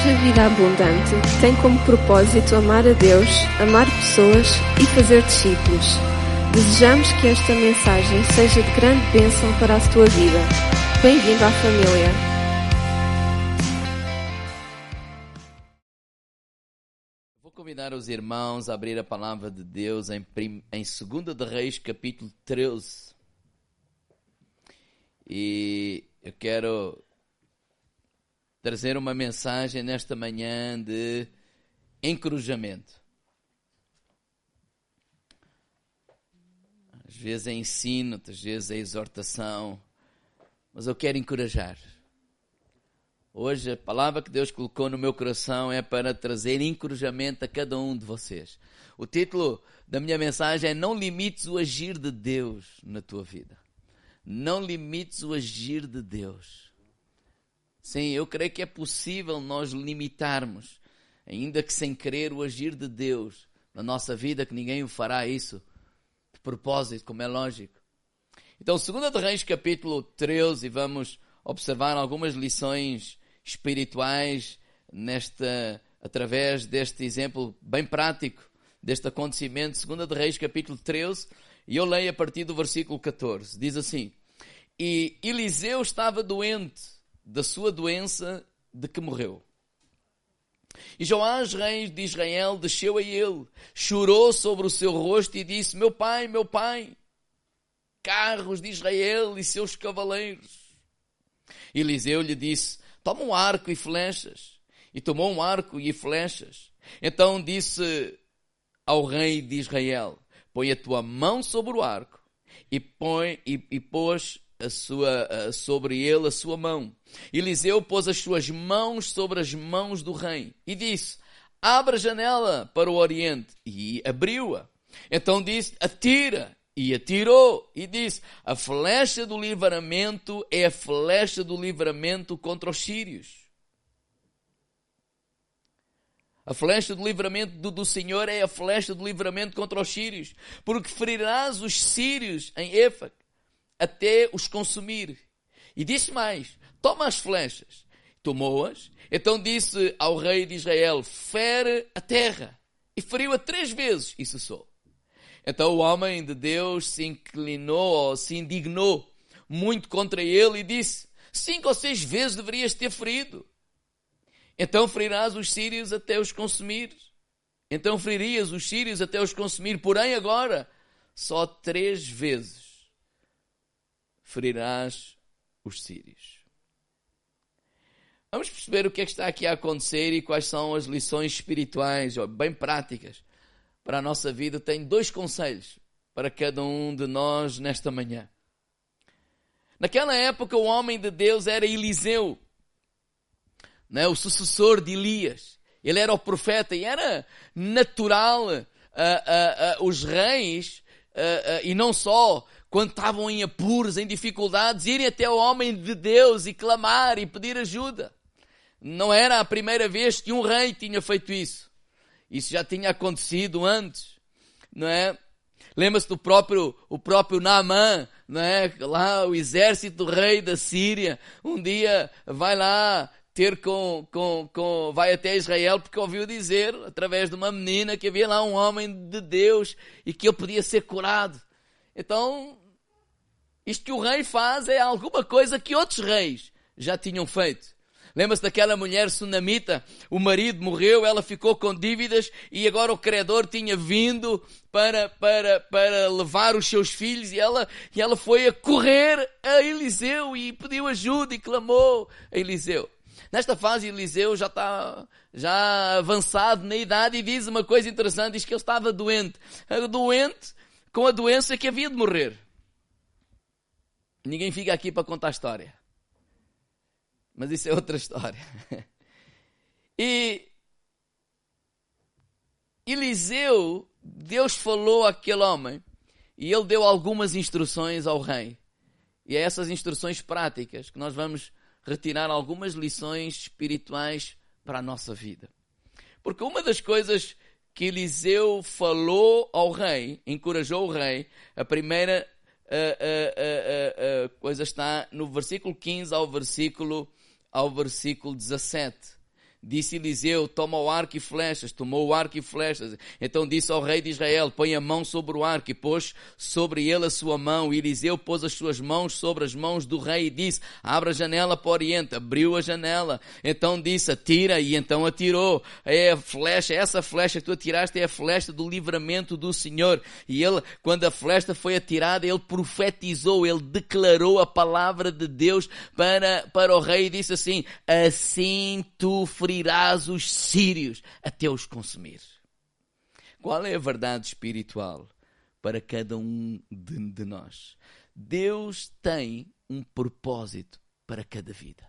Igreja Vida Abundante tem como propósito amar a Deus, amar pessoas e fazer discípulos. Desejamos que esta mensagem seja de grande bênção para a tua vida. Bem-vindo à família. Vou convidar os irmãos a abrir a palavra de Deus em, prim, em 2 de Reis, capítulo 13. E eu quero trazer uma mensagem nesta manhã de encorajamento. Às vezes é ensino, às vezes é exortação, mas eu quero encorajar. Hoje a palavra que Deus colocou no meu coração é para trazer encorajamento a cada um de vocês. O título da minha mensagem é Não limites o agir de Deus na tua vida. Não limites o agir de Deus. Sim, eu creio que é possível nós limitarmos, ainda que sem querer, o agir de Deus na nossa vida, que ninguém o fará isso de propósito, como é lógico. Então, 2 de Reis, capítulo 13, vamos observar algumas lições espirituais nesta, através deste exemplo bem prático deste acontecimento, 2 de Reis, capítulo 13, e eu leio a partir do versículo 14. Diz assim: E Eliseu estava doente da sua doença de que morreu. E Joás, rei de Israel, desceu a ele, chorou sobre o seu rosto e disse: Meu pai, meu pai, carros de Israel e seus cavaleiros. Eliseu lhe disse: Toma um arco e flechas. E tomou um arco e flechas. Então disse ao rei de Israel: Põe a tua mão sobre o arco. E, põe, e, e pôs a sua, a, sobre ele a sua mão. Eliseu pôs as suas mãos sobre as mãos do rei e disse: Abra a janela para o oriente. E abriu-a. Então disse: Atira. E atirou e disse: A flecha do livramento é a flecha do livramento contra os sírios. A flecha do livramento do, do, Senhor é a flecha do livramento contra os sírios, porque ferirás os sírios em Éfac até os consumir. E disse mais: Toma as flechas. Tomou-as. Então disse ao rei de Israel: Fere a terra. E feriu-a três vezes e cessou. Então o homem de Deus se inclinou, ou se indignou muito contra ele e disse: Cinco ou seis vezes deverias ter ferido. Então ferirás os sírios até os consumir. Então feririas os sírios até os consumir. Porém, agora, só três vezes ferirás os sírios. Vamos perceber o que é que está aqui a acontecer e quais são as lições espirituais, bem práticas, para a nossa vida. Tenho dois conselhos para cada um de nós nesta manhã. Naquela época, o homem de Deus era Eliseu, né, o sucessor de Elias. Ele era o profeta e era natural uh, uh, uh, os reis, e não só quando estavam em apuros, em dificuldades, irem até o homem de Deus e clamar e pedir ajuda. Não era a primeira vez que um rei tinha feito isso. Isso já tinha acontecido antes, não é? Lembra-se do próprio, o próprio Naamã, não é? Lá o exército do rei da Síria, um dia vai lá ter com, com, com, vai até Israel porque ouviu dizer, através de uma menina, que havia lá um homem de Deus e que ele podia ser curado. Então, isto que o rei faz é alguma coisa que outros reis já tinham feito. Lembra-se daquela mulher sunamita? O marido morreu, ela ficou com dívidas e agora o credor tinha vindo para, para, para levar os seus filhos e ela, e ela foi a correr a Eliseu e pediu ajuda e clamou a Eliseu. Nesta fase, Eliseu já está já avançado na idade e diz uma coisa interessante: diz que ele estava doente. Doente com a doença que havia de morrer. Ninguém fica aqui para contar a história. Mas isso é outra história. E Eliseu, Deus falou àquele homem e ele deu algumas instruções ao rei. E é essas instruções práticas que nós vamos retirar algumas lições espirituais para a nossa vida. Porque uma das coisas que Eliseu falou ao rei, encorajou o rei, a primeira a, a, a, coisa está no versículo 15 ao versículo, ao versículo 17. Disse Eliseu: Toma o arco e flechas. Tomou o arco e flechas. Então disse ao rei de Israel: Põe a mão sobre o arco. E pôs sobre ele a sua mão. E Eliseu pôs as suas mãos sobre as mãos do rei e disse: Abra a janela para o oriente. Abriu a janela. Então disse: Atira. E então atirou. É a flecha, essa flecha que tu atiraste é a flecha do livramento do Senhor. E ele, quando a flecha foi atirada, ele profetizou, ele declarou a palavra de Deus para, para o rei e disse assim: Assim tu ferirás os sírios até os consumir. Qual é a verdade espiritual para cada um de, de nós? Deus tem um propósito para cada vida.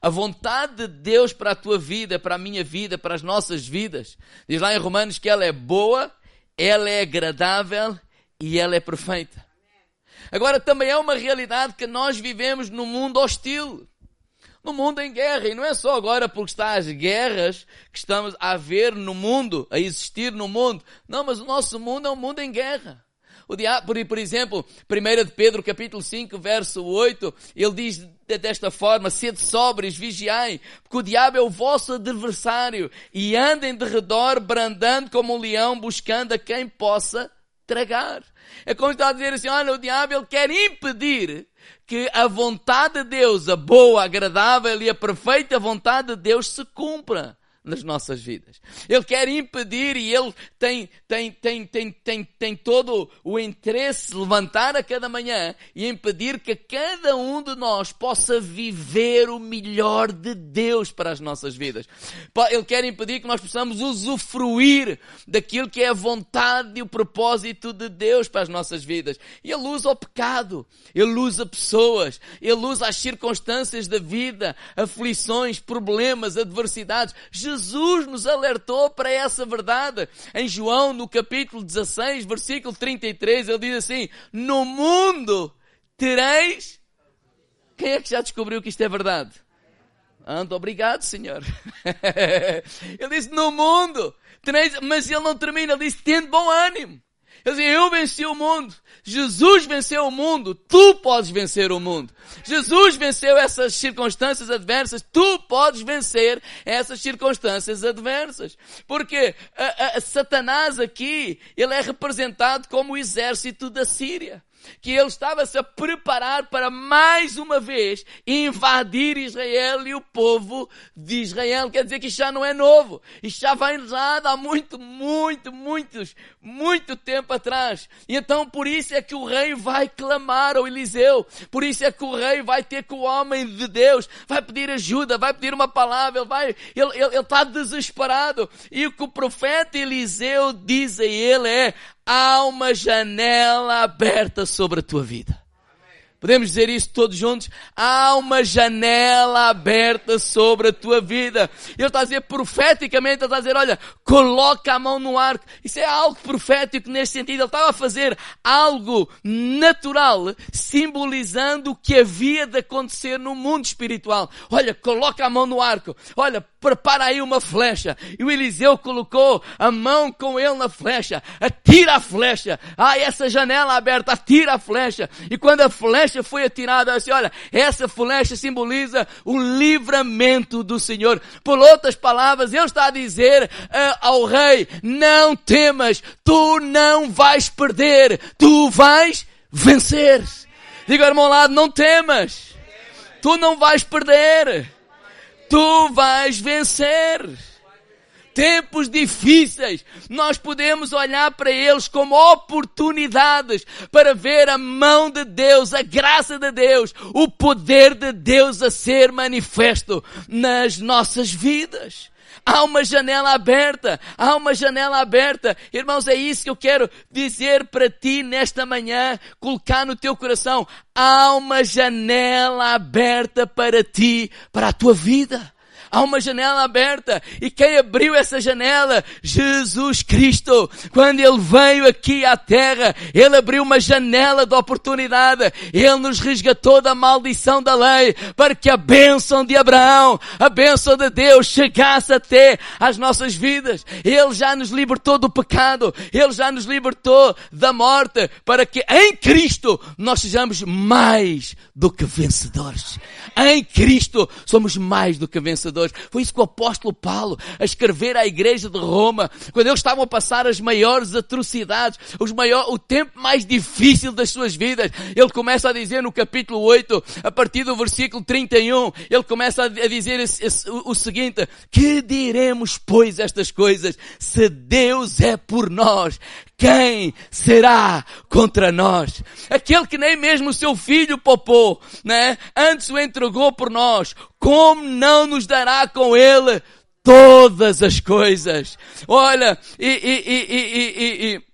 A vontade de Deus para a tua vida, para a minha vida, para as nossas vidas, diz lá em Romanos que ela é boa, ela é agradável e ela é perfeita. Agora também é uma realidade que nós vivemos num mundo hostil no mundo em guerra. E não é só agora porque está as guerras que estamos a ver no mundo, a existir no mundo. Não, mas o nosso mundo é um mundo em guerra. O diabo, por, exemplo, 1 de Pedro capítulo 5, verso 8, ele diz desta forma, sede sóbrios, vigiai, porque o diabo é o vosso adversário, e andem de redor, brandando como um leão, buscando a quem possa tragar. É como está a dizer assim, olha, o diabo ele quer impedir que a vontade de Deus, a boa, agradável e a perfeita vontade de Deus se cumpra nas nossas vidas. Ele quer impedir e ele tem, tem, tem, tem, tem, tem todo o interesse de levantar a cada manhã e impedir que cada um de nós possa viver o melhor de Deus para as nossas vidas. Ele quer impedir que nós possamos usufruir daquilo que é a vontade e o propósito de Deus para as nossas vidas. Ele usa o pecado, ele usa pessoas, ele usa as circunstâncias da vida, aflições, problemas, adversidades. Nos alertou para essa verdade. Em João, no capítulo 16, versículo 33, ele diz assim: No mundo tereis. Quem é que já descobriu que isto é verdade? Ando, obrigado, Senhor. ele disse: No mundo tereis. Mas ele não termina, ele diz: Tendo bom ânimo. Ele diz, eu venci o mundo. Jesus venceu o mundo. Tu podes vencer o mundo. Jesus venceu essas circunstâncias adversas. Tu podes vencer essas circunstâncias adversas. Porque a, a, a Satanás aqui, ele é representado como o exército da Síria que ele estava-se a preparar para mais uma vez invadir Israel e o povo de Israel. Quer dizer que já não é novo. Isto já vem lá há muito, muito, muitos, muito tempo atrás. E então por isso é que o rei vai clamar ao Eliseu. Por isso é que o rei vai ter com o homem de Deus, vai pedir ajuda, vai pedir uma palavra, ele vai, ele, ele, ele está desesperado. E o que o profeta Eliseu diz a ele é, há uma janela aberta sobre a tua vida. Podemos dizer isso todos juntos? Há uma janela aberta sobre a tua vida. Ele está a dizer profeticamente, ele está a dizer, olha, coloca a mão no arco. Isso é algo profético neste sentido. Ele estava a fazer algo natural, simbolizando o que havia de acontecer no mundo espiritual. Olha, coloca a mão no arco. Olha, prepara aí uma flecha. E o Eliseu colocou a mão com ele na flecha. Atira a flecha. Ah, essa janela aberta, atira a flecha. E quando a flecha foi atirada, assim, olha, essa flecha simboliza o livramento do Senhor. Por outras palavras, ele está a dizer uh, ao rei, não temas, tu não vais perder, tu vais vencer. Diga ao irmão lado, não temas. Tu não vais perder tu vais vencer. Tempos difíceis, nós podemos olhar para eles como oportunidades para ver a mão de Deus, a graça de Deus, o poder de Deus a ser manifesto nas nossas vidas. Há uma janela aberta. Há uma janela aberta. Irmãos, é isso que eu quero dizer para ti nesta manhã, colocar no teu coração. Há uma janela aberta para ti, para a tua vida. Há uma janela aberta. E quem abriu essa janela? Jesus Cristo. Quando Ele veio aqui à terra, Ele abriu uma janela de oportunidade. Ele nos resgatou da maldição da lei para que a bênção de Abraão, a bênção de Deus chegasse até às nossas vidas. Ele já nos libertou do pecado. Ele já nos libertou da morte para que em Cristo nós sejamos mais do que vencedores. Em Cristo somos mais do que vencedores. Foi isso que o apóstolo Paulo, a escrever à igreja de Roma, quando eles estavam a passar as maiores atrocidades, os maior, o tempo mais difícil das suas vidas, ele começa a dizer no capítulo 8, a partir do versículo 31, ele começa a dizer o seguinte, que diremos pois estas coisas, se Deus é por nós, quem será contra nós? Aquele que nem mesmo o seu filho poupou, né? Antes o entregou por nós. Como não nos dará com ele todas as coisas? Olha, e, e, e, e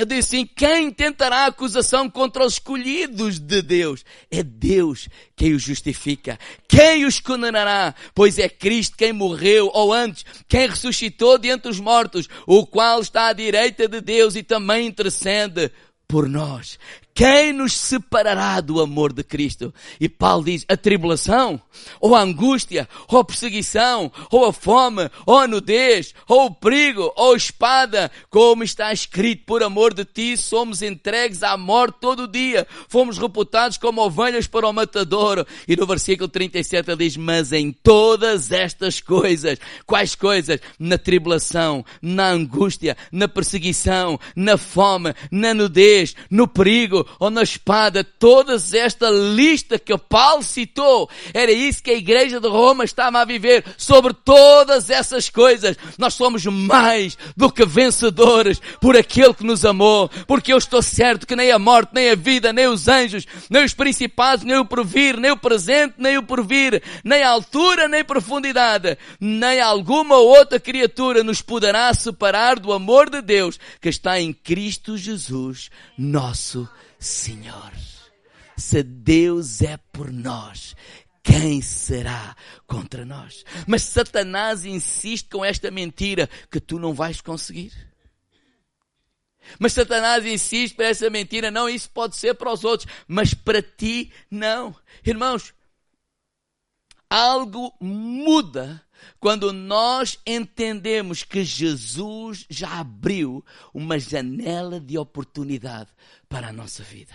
eu disse assim, quem tentará acusação contra os escolhidos de Deus? É Deus quem os justifica. Quem os condenará? Pois é Cristo quem morreu, ou antes, quem ressuscitou de entre os mortos, o qual está à direita de Deus e também intercede por nós. Quem nos separará do amor de Cristo? E Paulo diz, a tribulação, ou a angústia, ou a perseguição, ou a fome, ou a nudez, ou o perigo, ou a espada, como está escrito, por amor de ti somos entregues à morte todo o dia, fomos reputados como ovelhas para o matador. E no versículo 37 ele diz, mas em todas estas coisas, quais coisas? Na tribulação, na angústia, na perseguição, na fome, na nudez, no perigo, ou na espada, toda esta lista que Paulo citou, era isso que a igreja de Roma estava a viver sobre todas essas coisas. Nós somos mais do que vencedores por aquele que nos amou, porque eu estou certo que nem a morte, nem a vida, nem os anjos, nem os principados, nem o porvir, nem o presente, nem o porvir, nem a altura, nem profundidade, nem alguma outra criatura nos poderá separar do amor de Deus que está em Cristo Jesus, nosso Senhor. Se Deus é por nós, quem será contra nós? Mas Satanás insiste com esta mentira que tu não vais conseguir. Mas Satanás insiste para essa mentira, não, isso pode ser para os outros, mas para ti não. Irmãos, algo muda quando nós entendemos que Jesus já abriu uma janela de oportunidade para a nossa vida.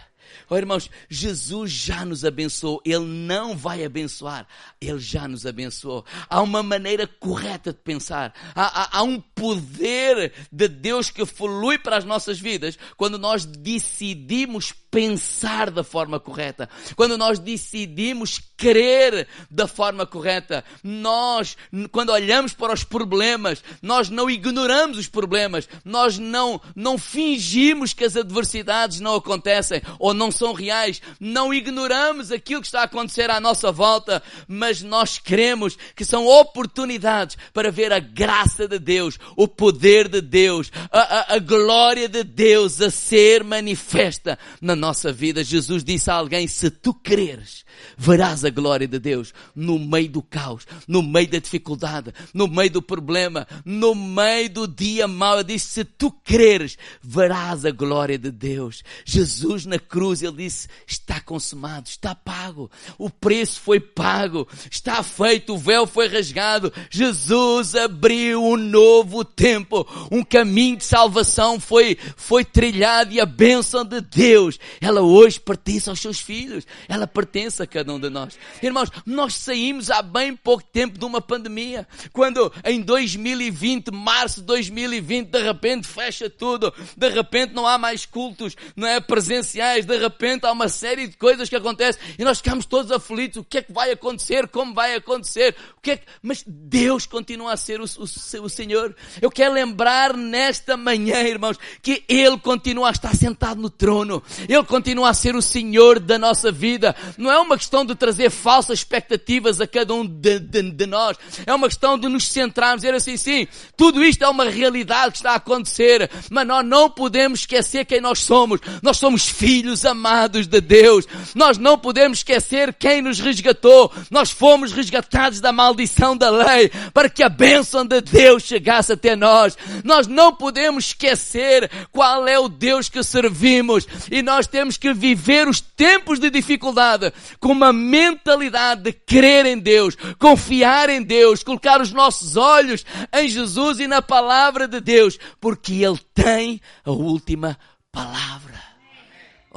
Oh, irmãos, Jesus já nos abençoou. Ele não vai abençoar. Ele já nos abençoou. Há uma maneira correta de pensar. Há, há, há um poder de Deus que flui para as nossas vidas quando nós decidimos pensar da forma correta. Quando nós decidimos crer da forma correta. Nós, quando olhamos para os problemas, nós não ignoramos os problemas. Nós não, não fingimos que as adversidades não acontecem ou não são reais. Não ignoramos aquilo que está a acontecer à nossa volta, mas nós cremos que são oportunidades para ver a graça de Deus, o poder de Deus, a, a, a glória de Deus a ser manifesta na nossa vida. Jesus disse a alguém, se tu creres, verás a glória de Deus no meio do caos, no meio da dificuldade, no meio do problema, no meio do dia mau. Ele disse, se tu creres, verás a glória de Deus. Jesus na cruz, ele disse: está consumado, está pago, o preço foi pago, está feito, o véu foi rasgado. Jesus abriu um novo tempo, um caminho de salvação foi, foi trilhado e a bênção de Deus, ela hoje pertence aos seus filhos, ela pertence a cada um de nós. Irmãos, nós saímos há bem pouco tempo de uma pandemia, quando em 2020, março de 2020, de repente fecha tudo, de repente não há mais cultos, não é presenciais, de repente há uma série de coisas que acontecem e nós ficamos todos aflitos. O que é que vai acontecer? Como vai acontecer? O que é que... Mas Deus continua a ser o, o, o Senhor. Eu quero lembrar nesta manhã, irmãos, que Ele continua a estar sentado no trono. Ele continua a ser o Senhor da nossa vida. Não é uma questão de trazer falsas expectativas a cada um de, de, de nós. É uma questão de nos centrarmos, dizer assim, sim, tudo isto é uma realidade que está a acontecer, mas nós não podemos esquecer quem nós somos. Nós somos filhos amados de Deus. Nós não podemos esquecer quem nos resgatou. Nós fomos resgatados da maldição da lei para que a bênção de Deus chegasse até nós. Nós não podemos esquecer qual é o Deus que servimos e nós temos que viver os tempos de dificuldade com uma mentalidade de crer em Deus, confiar em Deus, colocar os nossos olhos em Jesus e na palavra de Deus, porque Ele tem a última palavra.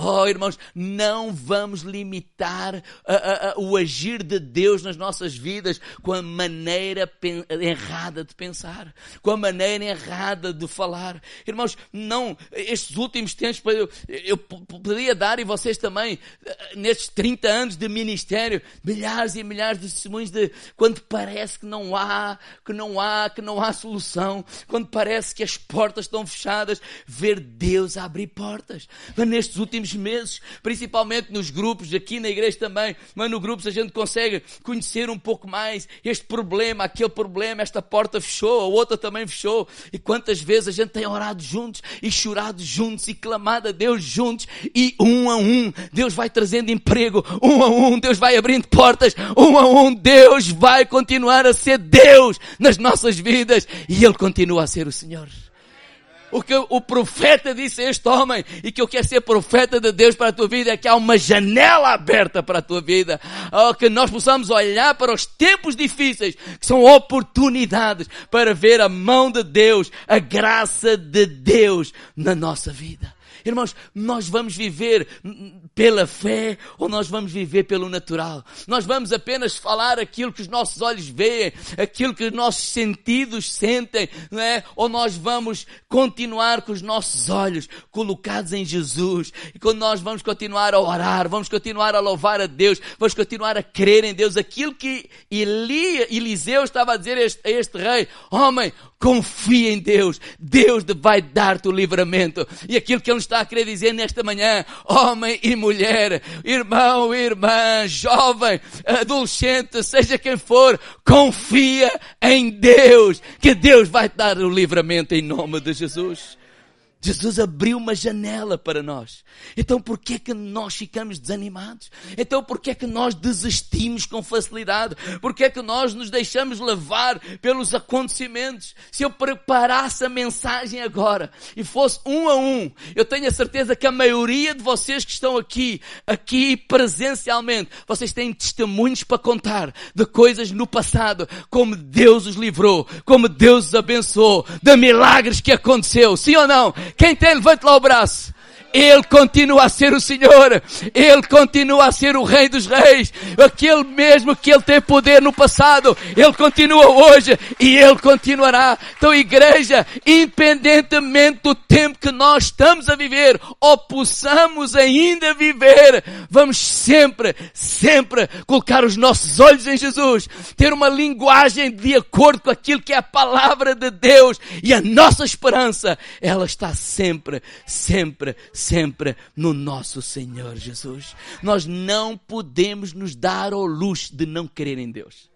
Oh, irmãos, não vamos limitar uh, uh, uh, o agir de Deus nas nossas vidas com a maneira errada de pensar, com a maneira errada de falar. Irmãos, não, estes últimos tempos eu, eu poderia dar, e vocês também, nestes 30 anos de ministério, milhares e milhares de testemunhos de quando parece que não há, que não há, que não há solução, quando parece que as portas estão fechadas, ver Deus abrir portas. Mas nestes últimos últimos meses, principalmente nos grupos, aqui na igreja também, mas no grupos a gente consegue conhecer um pouco mais este problema, aquele problema, esta porta fechou, a outra também fechou. E quantas vezes a gente tem orado juntos e chorado juntos e clamado a Deus juntos e um a um Deus vai trazendo emprego, um a um Deus vai abrindo portas, um a um Deus vai continuar a ser Deus nas nossas vidas e Ele continua a ser o Senhor. O que o profeta disse a este homem e que eu quero ser profeta de Deus para a tua vida é que há uma janela aberta para a tua vida. Oh, que nós possamos olhar para os tempos difíceis, que são oportunidades para ver a mão de Deus, a graça de Deus na nossa vida. Irmãos, nós vamos viver pela fé ou nós vamos viver pelo natural? Nós vamos apenas falar aquilo que os nossos olhos veem, aquilo que os nossos sentidos sentem, não é? Ou nós vamos continuar com os nossos olhos colocados em Jesus e quando nós vamos continuar a orar, vamos continuar a louvar a Deus, vamos continuar a crer em Deus, aquilo que Elia, Eliseu estava a dizer a este, a este rei, homem, confia em Deus, Deus vai dar-te o livramento. E aquilo que ele está a querer dizer nesta manhã, homem e mulher, irmão, irmã, jovem, adolescente, seja quem for, confia em Deus, que Deus vai te dar o livramento em nome de Jesus. Jesus abriu uma janela para nós. Então por que é que nós ficamos desanimados? Então por que é que nós desistimos com facilidade? Por que é que nós nos deixamos levar pelos acontecimentos? Se eu preparasse a mensagem agora e fosse um a um, eu tenho a certeza que a maioria de vocês que estão aqui, aqui presencialmente, vocês têm testemunhos para contar de coisas no passado, como Deus os livrou, como Deus os abençoou, de milagres que aconteceu. Sim ou não? Quem tem, levante lá o braço. Ele continua a ser o Senhor. Ele continua a ser o Rei dos Reis. Aquele mesmo que Ele tem poder no passado. Ele continua hoje e Ele continuará. Então, igreja, independentemente do tempo que nós estamos a viver, ou possamos ainda viver, vamos sempre, sempre colocar os nossos olhos em Jesus. Ter uma linguagem de acordo com aquilo que é a palavra de Deus. E a nossa esperança, ela está sempre, sempre, sempre no nosso Senhor Jesus. Nós não podemos nos dar ao luxo de não crer em Deus.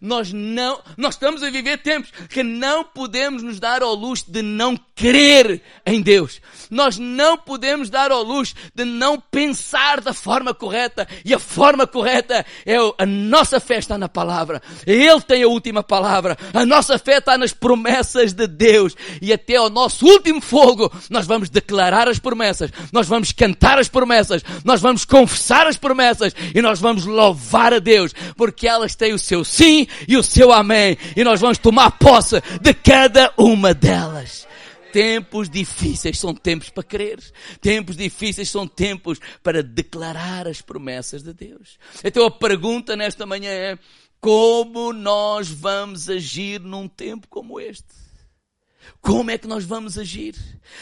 Nós não, nós estamos a viver tempos que não podemos nos dar ao luxo de não crer em Deus. Nós não podemos dar ao luxo de não pensar da forma correta. E a forma correta é a nossa fé está na palavra. Ele tem a última palavra. A nossa fé está nas promessas de Deus. E até ao nosso último fogo, nós vamos declarar as promessas. Nós vamos cantar as promessas. Nós vamos confessar as promessas. E nós vamos louvar a Deus. Porque elas têm o seu sim e o seu amém. E nós vamos tomar posse de cada uma delas. Tempos difíceis são tempos para crer. Tempos difíceis são tempos para declarar as promessas de Deus. Então a pergunta nesta manhã é: como nós vamos agir num tempo como este? Como é que nós vamos agir?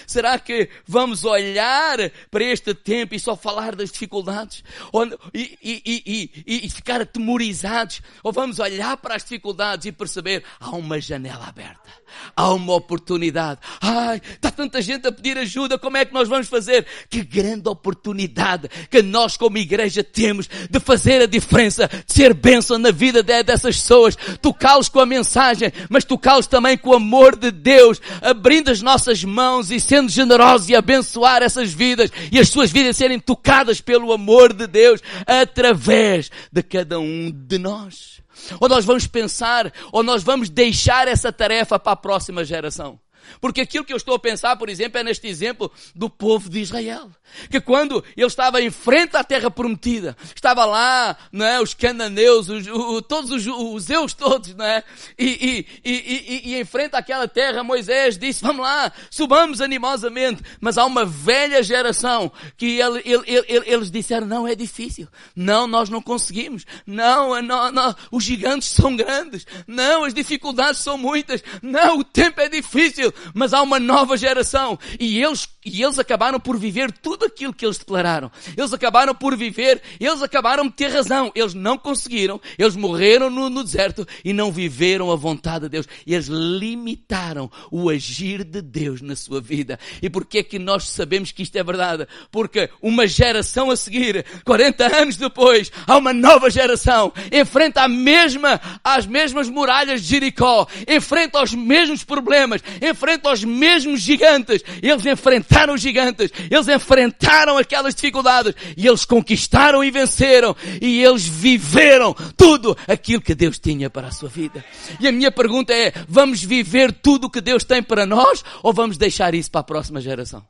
Será que vamos olhar para este tempo e só falar das dificuldades? Ou, e, e, e, e, ficar atemorizados? Ou vamos olhar para as dificuldades e perceber há uma janela aberta, há uma oportunidade. Ai, está tanta gente a pedir ajuda, como é que nós vamos fazer? Que grande oportunidade que nós, como igreja, temos de fazer a diferença, de ser bênção na vida dessas pessoas, tocá-los com a mensagem, mas tocá-los também com o amor de Deus, abrindo as nossas mãos e sendo generosos e abençoar essas vidas e as suas vidas serem tocadas pelo amor de Deus através de cada um de nós. Ou nós vamos pensar, ou nós vamos deixar essa tarefa para a próxima geração. Porque aquilo que eu estou a pensar, por exemplo, é neste exemplo do povo de Israel. Que quando ele estava em frente à terra prometida, estava lá, não é, os cananeus, os, o, todos os, os eus todos, não é? E, e, e, e, em frente àquela terra, Moisés disse, vamos lá, subamos animosamente. Mas há uma velha geração que ele, ele, ele, eles disseram, não, é difícil. Não, nós não conseguimos. Não, não, não, os gigantes são grandes. Não, as dificuldades são muitas. Não, o tempo é difícil. Mas há uma nova geração. E eles, e eles acabaram por viver tudo aquilo que eles declararam. Eles acabaram por viver, eles acabaram de ter razão. Eles não conseguiram. Eles morreram no, no deserto e não viveram a vontade de Deus. Eles limitaram o agir de Deus na sua vida. E porquê é que nós sabemos que isto é verdade? Porque uma geração a seguir, 40 anos depois, há uma nova geração, enfrenta a mesma, as mesmas muralhas de Jericó, enfrenta os mesmos problemas, enfrenta os mesmos gigantes. Eles enfrentaram os gigantes, eles enfrentaram aquelas dificuldades e eles conquistaram e venceram e eles viveram tudo aquilo que Deus tinha para a sua vida. E a minha pergunta é, vamos viver tudo o que Deus tem para nós ou vamos deixar isso para a próxima geração?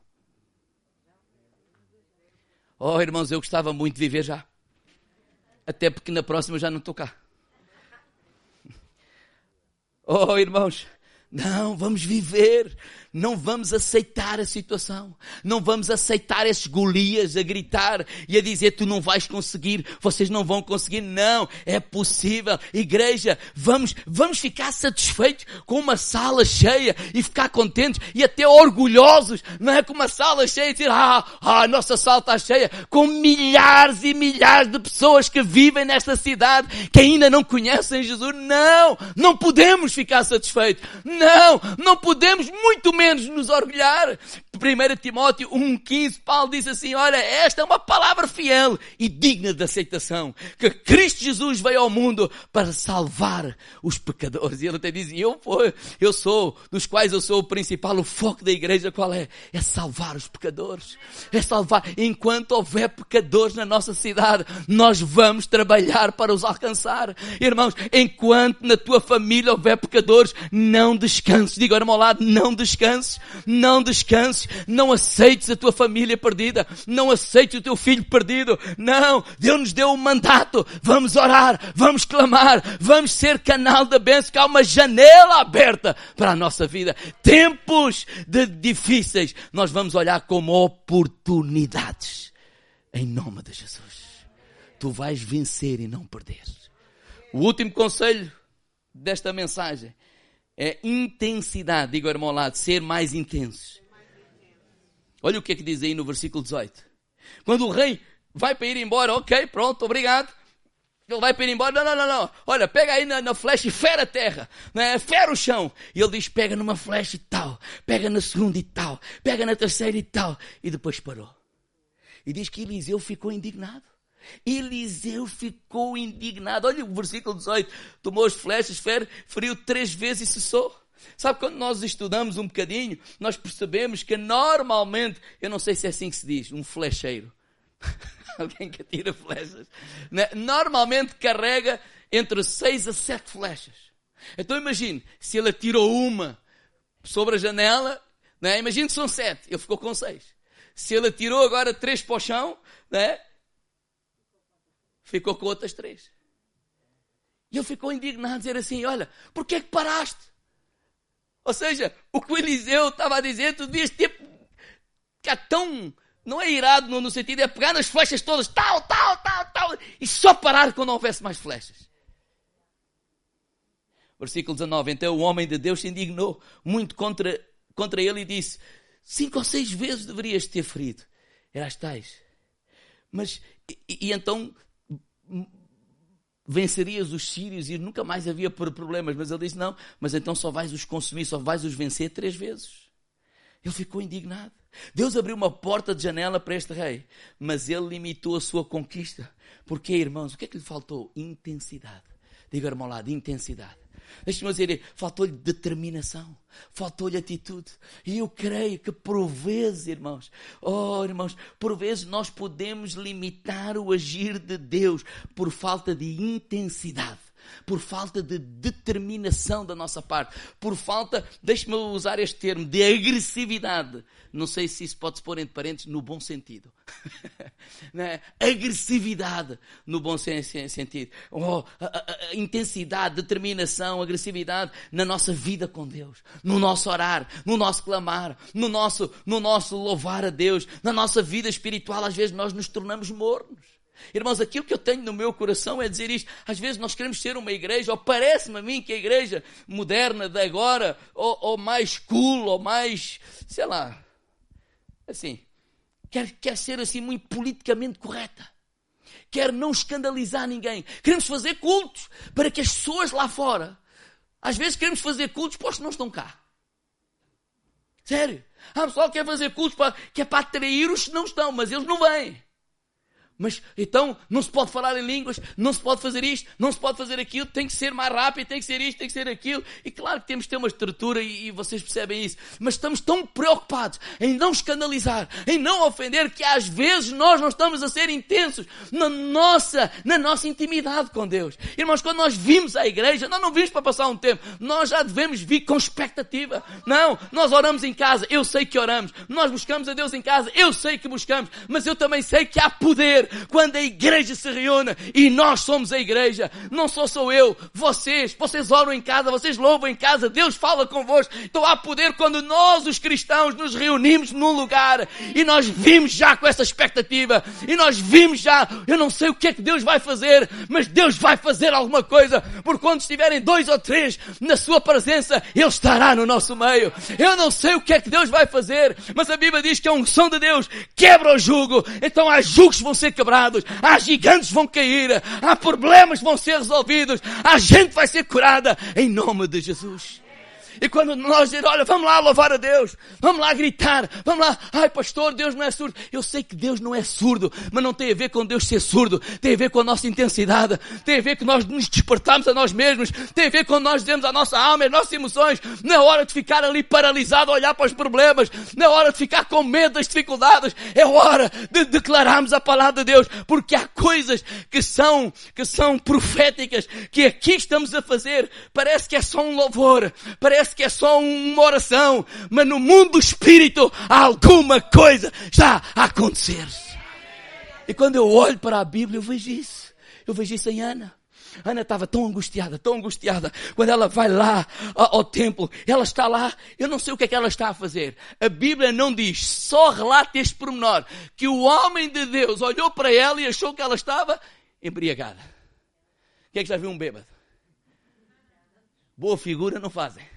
Oh, irmãos, eu gostava muito de viver já. Até porque na próxima já não estou cá. Oh, irmãos, não, vamos viver não vamos aceitar a situação. Não vamos aceitar esses Golias a gritar e a dizer tu não vais conseguir, vocês não vão conseguir. Não, é possível. Igreja, vamos, vamos ficar satisfeitos com uma sala cheia e ficar contentes e até orgulhosos, não é? Com uma sala cheia e dizer, ah, ah, a nossa sala está cheia com milhares e milhares de pessoas que vivem nesta cidade que ainda não conhecem Jesus. Não, não podemos ficar satisfeitos. Não, não podemos muito menos menos nos orgulhar. 1 Timóteo 1,15, Paulo diz assim, olha, esta é uma palavra fiel e digna de aceitação, que Cristo Jesus veio ao mundo para salvar os pecadores. E ele até diz, eu, eu sou, dos quais eu sou o principal, o foco da igreja qual é? É salvar os pecadores. É salvar. Enquanto houver pecadores na nossa cidade, nós vamos trabalhar para os alcançar. Irmãos, enquanto na tua família houver pecadores, não descanses. Diga ao lado, não descanses. Não descanses não aceites a tua família perdida, não aceites o teu filho perdido. Não, Deus nos deu um mandato. Vamos orar, vamos clamar, vamos ser canal da bênção, que há uma janela aberta para a nossa vida. Tempos de difíceis, nós vamos olhar como oportunidades. Em nome de Jesus. Tu vais vencer e não perder. O último conselho desta mensagem é intensidade. Digo, irmão, lá, de ser mais intensos. Olha o que é que diz aí no versículo 18. Quando o rei vai para ir embora, ok, pronto, obrigado. Ele vai para ir embora, não, não, não, não. Olha, pega aí na, na flecha e fera a terra, né? fera o chão. E ele diz, pega numa flecha e tal, pega na segunda e tal, pega na terceira e tal. E depois parou. E diz que Eliseu ficou indignado. Eliseu ficou indignado. Olha o versículo 18. Tomou as flechas, feriu três vezes e cessou. Sabe quando nós estudamos um bocadinho, nós percebemos que normalmente, eu não sei se é assim que se diz, um flecheiro. Alguém que atira flechas. Né? Normalmente carrega entre seis a sete flechas. Então imagine, se ele atirou uma sobre a janela, né? imagine que são sete, ele ficou com seis. Se ele atirou agora três para o chão, né? ficou com outras três. E ele ficou indignado, dizer assim: Olha, por que é que paraste? Ou seja, o que o Eliseu estava a dizer, tu devias ter ficar tão, não é irado no, no sentido, é pegar nas flechas todas, tal, tal, tal, tal, e só parar quando não houvesse mais flechas. Versículo 19. Então o homem de Deus se indignou muito contra, contra ele e disse: Cinco ou seis vezes deverias ter ferido. Eras tais. Mas, e, e então vencerias os sírios e nunca mais havia problemas. Mas ele disse: Não, mas então só vais os consumir, só vais os vencer três vezes. Ele ficou indignado. Deus abriu uma porta de janela para este rei, mas ele limitou a sua conquista. Porque, irmãos, o que é que lhe faltou? Intensidade. Diga, irmão, lá, de intensidade. Deixa-me dizer, faltou-lhe determinação, faltou-lhe atitude. E eu creio que por vezes, irmãos, oh irmãos, por vezes nós podemos limitar o agir de Deus por falta de intensidade por falta de determinação da nossa parte, por falta, deixe-me usar este termo, de agressividade. Não sei se isso pode se pôr entre parênteses no bom sentido. né? Agressividade no bom sentido. Oh, a, a, a intensidade, determinação, agressividade na nossa vida com Deus, no nosso orar, no nosso clamar, no nosso, no nosso louvar a Deus, na nossa vida espiritual. Às vezes nós nos tornamos mornos. Irmãos, aquilo que eu tenho no meu coração é dizer isto. Às vezes nós queremos ser uma igreja, ou parece-me a mim que a igreja moderna de agora, ou, ou mais cool, ou mais, sei lá, assim, quer, quer ser assim muito politicamente correta. Quer não escandalizar ninguém. Queremos fazer cultos para que as pessoas lá fora, às vezes queremos fazer cultos para os que não estão cá. Sério. Há pessoal que quer fazer cultos para, que é para atrair os que não estão, mas eles não vêm. Mas então não se pode falar em línguas, não se pode fazer isto, não se pode fazer aquilo, tem que ser mais rápido, tem que ser isto, tem que ser aquilo. E claro que temos que ter uma estrutura e, e vocês percebem isso. Mas estamos tão preocupados em não escandalizar, em não ofender, que às vezes nós não estamos a ser intensos na nossa, na nossa intimidade com Deus. Irmãos, quando nós vimos a igreja, nós não vimos para passar um tempo, nós já devemos vir com expectativa. Não, nós oramos em casa, eu sei que oramos. Nós buscamos a Deus em casa, eu sei que buscamos. Mas eu também sei que há poder quando a igreja se reúne e nós somos a igreja. Não sou só eu, vocês, vocês oram em casa, vocês louvam em casa, Deus fala convosco. Então há poder quando nós, os cristãos, nos reunimos num lugar e nós vimos já com essa expectativa e nós vimos já, eu não sei o que é que Deus vai fazer, mas Deus vai fazer alguma coisa, porque quando estiverem dois ou três na sua presença, Ele estará no nosso meio. Eu não sei o que é que Deus vai fazer, mas a Bíblia diz que a unção de Deus quebra o jugo, então há jugos que vão ser quebrados, há gigantes vão cair, há problemas vão ser resolvidos, a gente vai ser curada em nome de Jesus. E quando nós dizemos, olha, vamos lá louvar a Deus, vamos lá gritar, vamos lá, ai pastor, Deus não é surdo. Eu sei que Deus não é surdo, mas não tem a ver com Deus ser surdo, tem a ver com a nossa intensidade, tem a ver com nós nos despertarmos a nós mesmos, tem a ver com nós dizemos a nossa alma, as nossas emoções, é hora de ficar ali paralisado olhar para os problemas, é hora de ficar com medo das dificuldades, é hora de declararmos a palavra de Deus, porque há coisas que são, que são proféticas, que aqui estamos a fazer, parece que é só um louvor, parece parece que é só uma oração, mas no mundo do espírito alguma coisa já a acontecer. E quando eu olho para a Bíblia, eu vejo isso. Eu vejo isso em Ana. Ana estava tão angustiada, tão angustiada. Quando ela vai lá ao, templo, ela está lá, eu não sei o que é que ela está a fazer. A Bíblia não diz, só relata este pormenor, que o homem de Deus olhou para ela e achou que ela estava embriagada. Quem é que já viu um bêbado? Boa figura não fazem.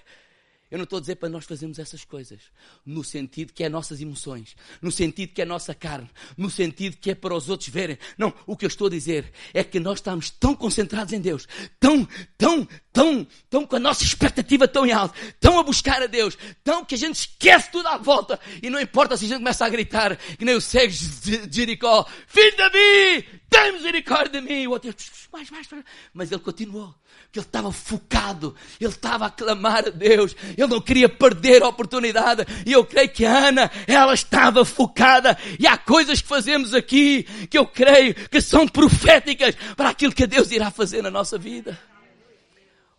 Eu não estou a dizer para nós fazermos essas coisas no sentido que é nossas emoções, no sentido que é nossa carne, no sentido que é para os outros verem. Não, o que eu estou a dizer é que nós estamos tão concentrados em Deus, tão, tão, tão, tão com a nossa expectativa tão em alto, tão a buscar a Deus, tão que a gente esquece tudo à volta e não importa se a gente começa a gritar que nem o cego de Jericó, filho de Davi, tem misericórdia de mim. O outro, mais, mais, mais. Mas ele continuou que ele estava focado, ele estava a clamar a Deus, ele não queria perder a oportunidade. E eu creio que a Ana, ela estava focada. E há coisas que fazemos aqui que eu creio que são proféticas para aquilo que Deus irá fazer na nossa vida.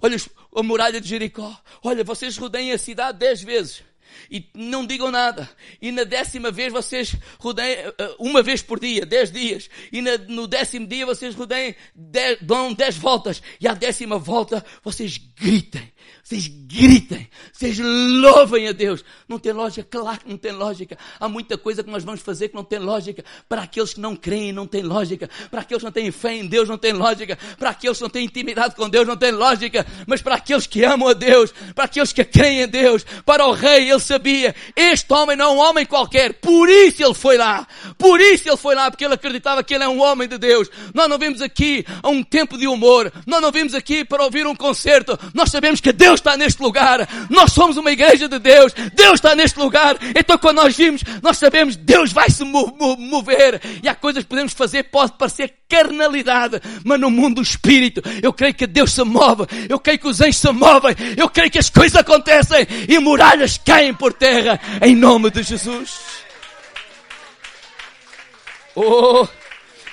Olha a muralha de Jericó. Olha, vocês rodeiem a cidade dez vezes e não digam nada. E na décima vez vocês rodeiam, eh, uma vez por dia, dez dias. E na, no décimo dia vocês rodeiam, dez, dão dez voltas. E à décima volta vocês gritem. Vocês gritem, vocês louvem a Deus. Não tem lógica? Claro que não tem lógica. Há muita coisa que nós vamos fazer que não tem lógica. Para aqueles que não creem, não tem lógica. Para aqueles que não têm fé em Deus, não tem lógica. Para aqueles que não têm intimidade com Deus, não tem lógica. Mas para aqueles que amam a Deus, para aqueles que creem em Deus, para o rei, ele sabia, este homem não é um homem qualquer. Por isso ele foi lá. Por isso ele foi lá, porque ele acreditava que ele é um homem de Deus. Nós não vimos aqui a um tempo de humor. Nós não vimos aqui para ouvir um concerto. Nós sabemos que Deus está neste lugar. Nós somos uma igreja de Deus. Deus está neste lugar. Então quando nós vimos, nós sabemos Deus vai se mover. E há coisas que podemos fazer, pode parecer carnalidade, mas no mundo do espírito, eu creio que Deus se move. Eu creio que os anjos se movem. Eu creio que as coisas acontecem e muralhas caem por terra em nome de Jesus. Oh,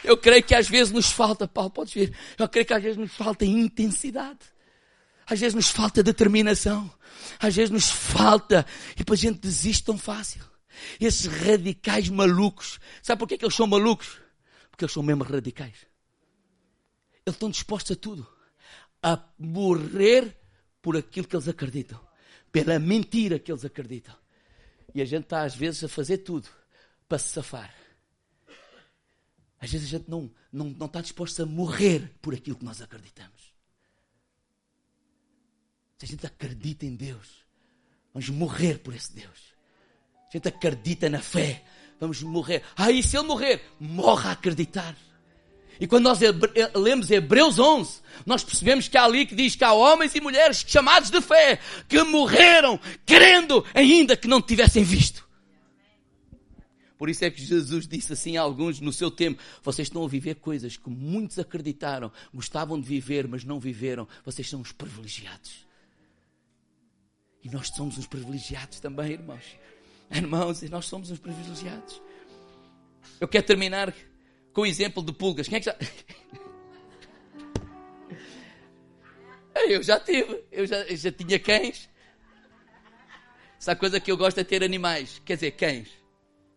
Eu creio que às vezes nos falta, Paulo, podes ver, eu creio que às vezes nos falta intensidade. Às vezes nos falta determinação. Às vezes nos falta. E depois a gente desiste tão fácil. Esses radicais malucos. Sabe porquê que eles são malucos? Porque eles são mesmo radicais. Eles estão dispostos a tudo. A morrer por aquilo que eles acreditam. Pela mentira que eles acreditam. E a gente está às vezes a fazer tudo para se safar. Às vezes a gente não, não, não está disposto a morrer por aquilo que nós acreditamos. Se a gente acredita em Deus, vamos morrer por esse Deus. A gente acredita na fé, vamos morrer. Ah, e se ele morrer? Morra a acreditar. E quando nós lemos Hebreus 11, nós percebemos que há ali que diz que há homens e mulheres chamados de fé que morreram crendo ainda que não tivessem visto. Por isso é que Jesus disse assim a alguns no seu tempo: vocês estão a viver coisas que muitos acreditaram, gostavam de viver, mas não viveram. Vocês são os privilegiados. E nós somos os privilegiados também, irmãos. Irmãos, nós somos os privilegiados. Eu quero terminar com o exemplo de pulgas. Quem é que já. Eu já tive, eu já, eu já tinha cães. Essa coisa que eu gosto é ter animais, quer dizer, cães.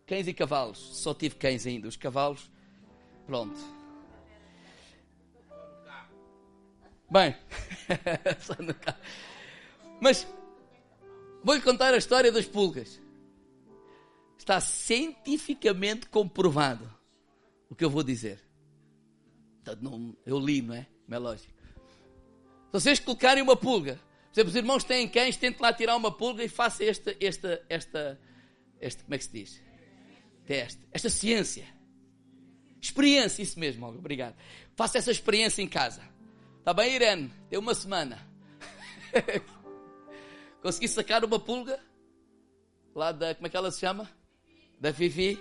Cães e cavalos. Só tive cães ainda. Os cavalos, pronto. Bem, mas vou-lhe contar a história das pulgas. Está cientificamente comprovado o que eu vou dizer. Eu li, não é? Não é lógico. Se vocês colocarem uma pulga, por exemplo, os irmãos têm cães, tentem lá tirar uma pulga e faça esta, esta, esta, este, como é que se diz? Teste, esta ciência. Experiência, isso mesmo, obrigado. Faça essa experiência em casa. Está bem, Irene? Tem uma semana. Consegui sacar uma pulga lá da, como é que ela se chama? Da Vivi.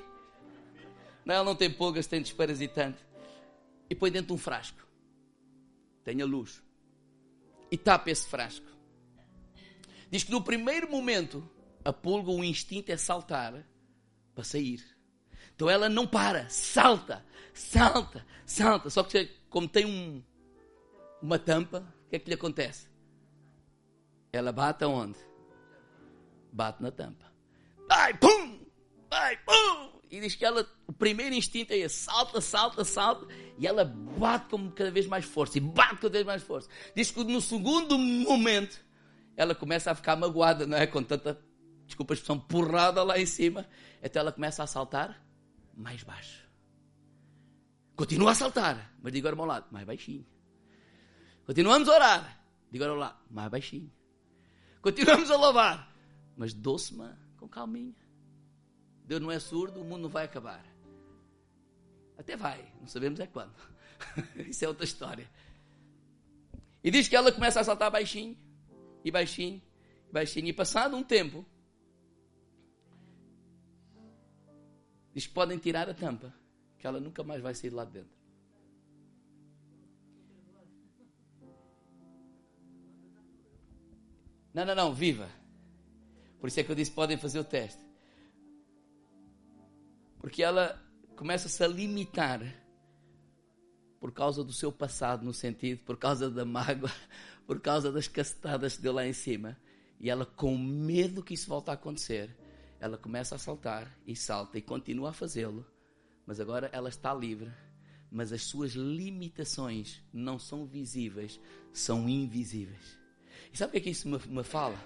Não, ela não tem pulgas, tem desparasitante. E põe dentro de um frasco. Tenha luz. E tapa esse frasco. Diz que no primeiro momento, a pulga, o instinto é saltar para sair. Então ela não para, salta, salta, salta. Só que como tem um, uma tampa, o que é que lhe acontece? Ela bate aonde? Bate na tampa. Ai, pum! Ai, pum! E diz que ela, o primeiro instinto é esse, salta, salta, salta, e ela bate com cada vez mais força, e bate cada vez mais força. Diz que no segundo momento, ela começa a ficar magoada, não é? Com tanta, desculpa a expressão, porrada lá em cima, até ela começa a saltar mais baixo. Continua a saltar, mas diga ao irmão lado, mais baixinho. Continuamos a orar, diga ao lado, mais baixinho. Continuamos a louvar, mas doce, com calminha. Deus não é surdo, o mundo não vai acabar. Até vai, não sabemos é quando. Isso é outra história. E diz que ela começa a saltar baixinho, e baixinho, e baixinho. E passado um tempo, Diz que podem tirar a tampa, que ela nunca mais vai sair lá de dentro. Não, não, não, viva. Por isso é que eu disse podem fazer o teste. Porque ela começa-se a limitar por causa do seu passado, no sentido, por causa da mágoa, por causa das cacetadas que deu lá em cima. E ela, com medo que isso volte a acontecer, ela começa a saltar e salta e continua a fazê-lo, mas agora ela está livre. Mas as suas limitações não são visíveis, são invisíveis. E sabe o que é que isso me, me fala?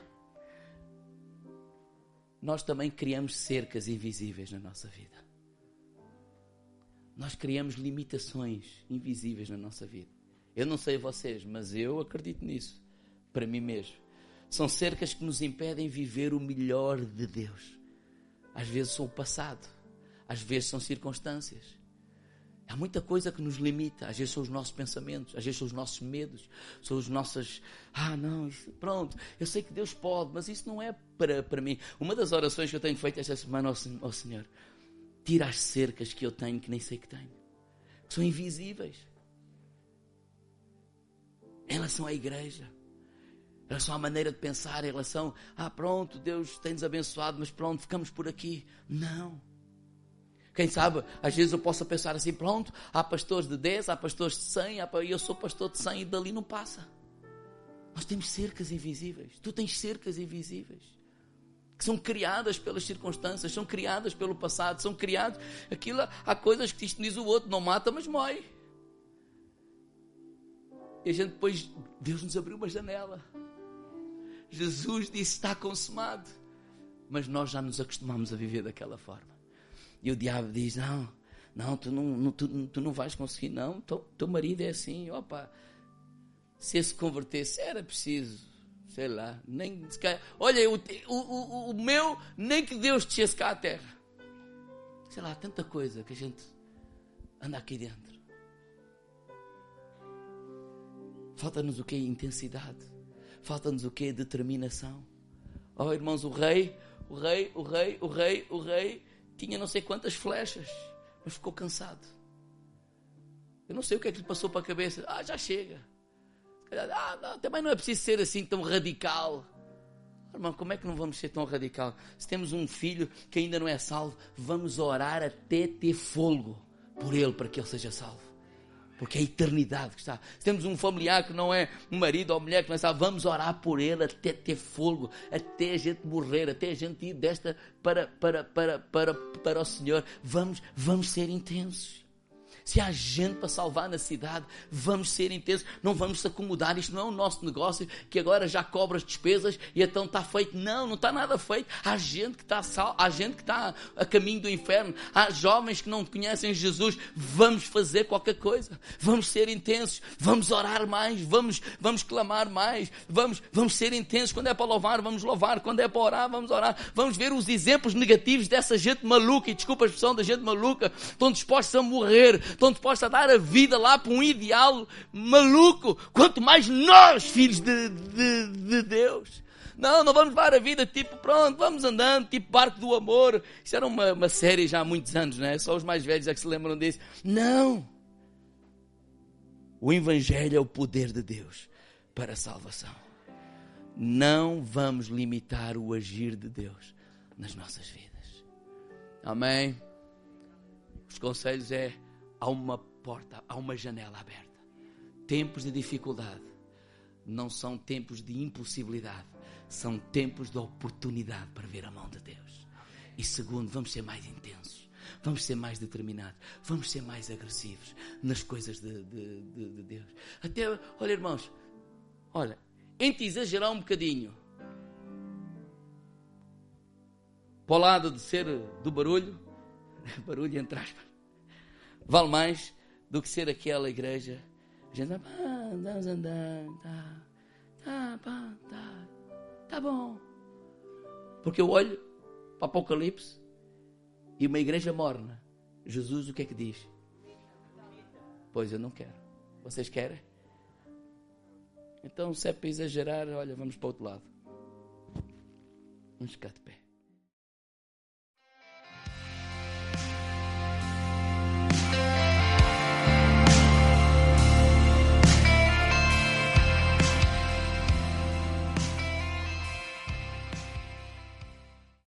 Nós também criamos cercas invisíveis na nossa vida. Nós criamos limitações invisíveis na nossa vida. Eu não sei vocês, mas eu acredito nisso, para mim mesmo. São cercas que nos impedem viver o melhor de Deus. Às vezes são o passado, às vezes são circunstâncias. Há muita coisa que nos limita. Às vezes são os nossos pensamentos, às vezes são os nossos medos, são os nossos. Ah, não, isso, pronto, eu sei que Deus pode, mas isso não é para, para mim. Uma das orações que eu tenho feito esta semana ao, ao Senhor: tira as cercas que eu tenho que nem sei que tenho, que são invisíveis em relação à igreja em relação à maneira de pensar, em relação, ah, pronto, Deus tem-nos abençoado, mas pronto, ficamos por aqui. Não. Quem sabe, às vezes eu posso pensar assim: pronto, há pastores de 10, há pastores de 100, e eu sou pastor de 100 e dali não passa. Nós temos cercas invisíveis. Tu tens cercas invisíveis. Que são criadas pelas circunstâncias, são criadas pelo passado, são criadas. Aquilo, há coisas que isto diz o outro: não mata, mas mói. E a gente depois, Deus nos abriu uma janela. Jesus disse: está consumado. Mas nós já nos acostumamos a viver daquela forma. E o diabo diz: não, não, tu não, não tu, tu, não vais conseguir, não. Teu, teu marido é assim, opa. Se se convertesse, era preciso, sei lá, nem. Olha, o, o, o, o meu, nem que Deus descesse cá à terra. Sei lá, tanta coisa que a gente anda aqui dentro. Falta-nos o que? Intensidade. Falta-nos o que? Determinação. Oh, irmãos, o rei, o rei, o rei, o rei, o rei tinha não sei quantas flechas, mas ficou cansado. Eu não sei o que é que lhe passou para a cabeça. Ah, já chega. Ah, não, também não é preciso ser assim tão radical. Irmão, como é que não vamos ser tão radical? Se temos um filho que ainda não é salvo, vamos orar até ter fogo por ele para que ele seja salvo. Porque é a eternidade que está. Se temos um familiar que não é um marido ou mulher que não salvo, vamos orar por ele até ter fogo, até a gente morrer, até a gente ir desta para, para, para, para, para o Senhor. Vamos, vamos ser intensos. Se há gente para salvar na cidade, vamos ser intensos, não vamos se acomodar. Isto não é o nosso negócio que agora já cobra as despesas e então está feito. Não, não está nada feito. Há gente que está sal, há gente que está a caminho do inferno, há jovens que não conhecem Jesus. Vamos fazer qualquer coisa, vamos ser intensos, vamos orar mais, vamos, vamos clamar mais, vamos, vamos ser intensos. Quando é para louvar, vamos louvar. Quando é para orar, vamos orar. Vamos ver os exemplos negativos dessa gente maluca, e desculpa a expressão da gente maluca, estão dispostos a morrer, estão dispostos a dar a vida lá para um ideal maluco, quanto mais nós, filhos de, de, de Deus. Não, não vamos dar a vida tipo, pronto, vamos andando, tipo barco do amor. Isso era uma, uma série já há muitos anos, não é? Só os mais velhos é que se lembram disso. Não! O Evangelho é o poder de Deus para a salvação. Não vamos limitar o agir de Deus nas nossas vidas. Amém? Os conselhos é há uma porta, há uma janela aberta. Tempos de dificuldade não são tempos de impossibilidade, são tempos de oportunidade para ver a mão de Deus. E segundo, vamos ser mais intensos, vamos ser mais determinados, vamos ser mais agressivos nas coisas de, de, de, de Deus. Até, olha, irmãos, olha, entre exagerar um bocadinho para o lado de ser do barulho, barulho entre aspas, vale mais do que ser aquela igreja. A gente vai, ah, vamos andando, tá, tá, tá, tá bom. Porque eu olho para o Apocalipse e uma igreja morna. Jesus o que é que diz? Pois eu não quero. Vocês querem? Então, se é para exagerar, olha, vamos para o outro lado. Vamos ficar de pé.